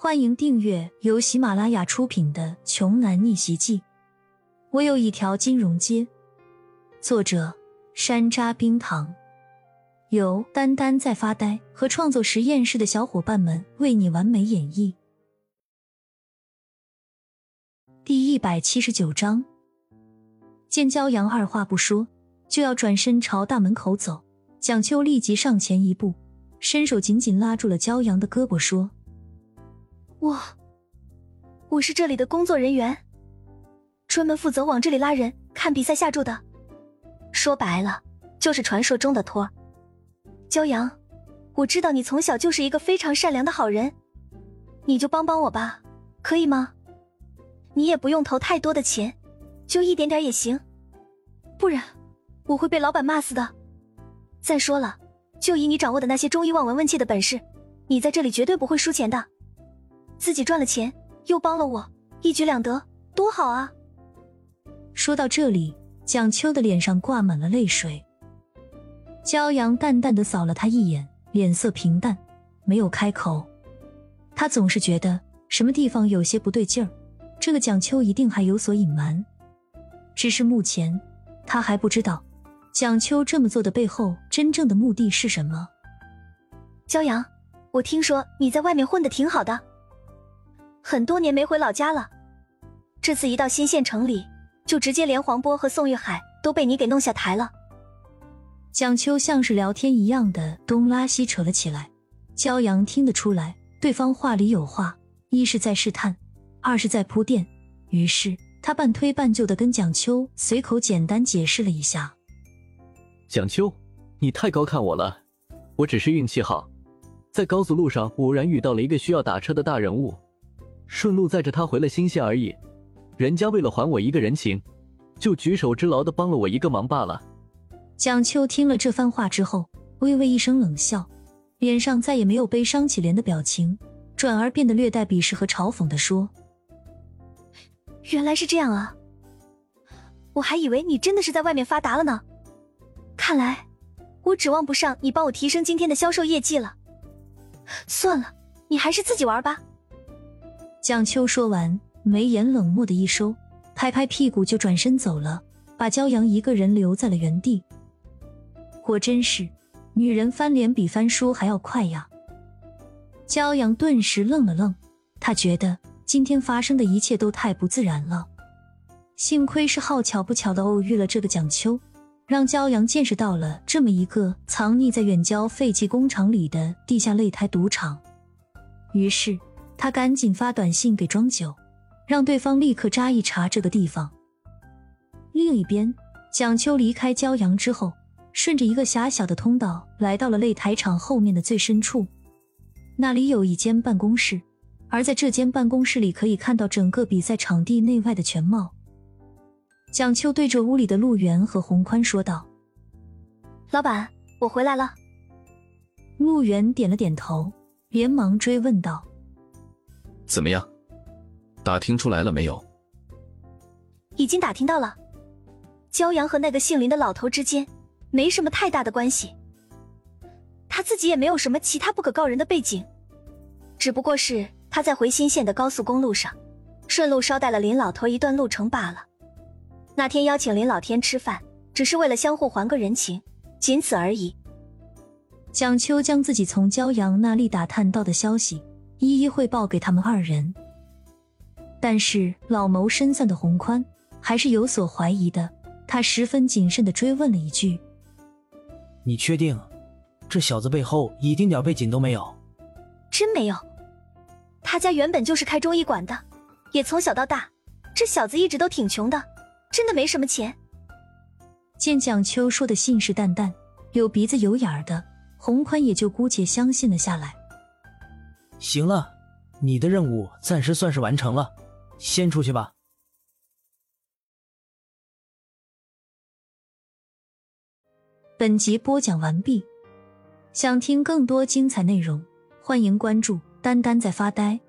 欢迎订阅由喜马拉雅出品的《穷男逆袭记》。我有一条金融街。作者：山楂冰糖，由丹丹在发呆和创作实验室的小伙伴们为你完美演绎。第一百七十九章，见骄阳二话不说就要转身朝大门口走，蒋秋立即上前一步，伸手紧紧拉住了骄阳的胳膊，说。我，我是这里的工作人员，专门负责往这里拉人看比赛下注的。说白了，就是传说中的托。骄阳，我知道你从小就是一个非常善良的好人，你就帮帮我吧，可以吗？你也不用投太多的钱，就一点点也行，不然我会被老板骂死的。再说了，就以你掌握的那些中医望闻问切的本事，你在这里绝对不会输钱的。自己赚了钱，又帮了我，一举两得，多好啊！说到这里，蒋秋的脸上挂满了泪水。骄阳淡淡的扫了他一眼，脸色平淡，没有开口。他总是觉得什么地方有些不对劲儿，这个蒋秋一定还有所隐瞒。只是目前他还不知道，蒋秋这么做的背后真正的目的是什么。骄阳，我听说你在外面混的挺好的。很多年没回老家了，这次一到新县城里，就直接连黄波和宋玉海都被你给弄下台了。蒋秋像是聊天一样的东拉西扯了起来，骄阳听得出来，对方话里有话，一是在试探，二是在铺垫。于是他半推半就的跟蒋秋随口简单解释了一下：“蒋秋，你太高看我了，我只是运气好，在高速路上偶然遇到了一个需要打车的大人物。”顺路载着他回了新县而已，人家为了还我一个人情，就举手之劳的帮了我一个忙罢了。蒋秋听了这番话之后，微微一声冷笑，脸上再也没有悲伤起怜的表情，转而变得略带鄙视和嘲讽的说：“原来是这样啊，我还以为你真的是在外面发达了呢。看来我指望不上你帮我提升今天的销售业绩了。算了，你还是自己玩吧。”蒋秋说完，眉眼冷漠的一收，拍拍屁股就转身走了，把骄阳一个人留在了原地。果真是，女人翻脸比翻书还要快呀！骄阳顿时愣了愣，他觉得今天发生的一切都太不自然了。幸亏是好巧不巧的偶遇了这个蒋秋，让骄阳见识到了这么一个藏匿在远郊废弃工厂里的地下擂台赌场。于是。他赶紧发短信给庄九，让对方立刻扎一查这个地方。另一边，蒋秋离开骄阳之后，顺着一个狭小的通道来到了擂台场后面的最深处，那里有一间办公室，而在这间办公室里可以看到整个比赛场地内外的全貌。蒋秋对着屋里的陆源和洪宽说道：“老板，我回来了。”陆源点了点头，连忙追问道。怎么样？打听出来了没有？已经打听到了。骄阳和那个姓林的老头之间没什么太大的关系，他自己也没有什么其他不可告人的背景，只不过是他在回新县的高速公路上，顺路捎带了林老头一段路程罢了。那天邀请林老天吃饭，只是为了相互还个人情，仅此而已。蒋秋将自己从骄阳那里打探到的消息。一一汇报给他们二人，但是老谋深算的洪宽还是有所怀疑的。他十分谨慎的追问了一句：“你确定这小子背后一丁点背景都没有？”“真没有，他家原本就是开中医馆的，也从小到大，这小子一直都挺穷的，真的没什么钱。”见蒋秋说的信誓旦旦、有鼻子有眼儿的，洪宽也就姑且相信了下来。行了，你的任务暂时算是完成了，先出去吧。本集播讲完毕，想听更多精彩内容，欢迎关注“丹丹在发呆”。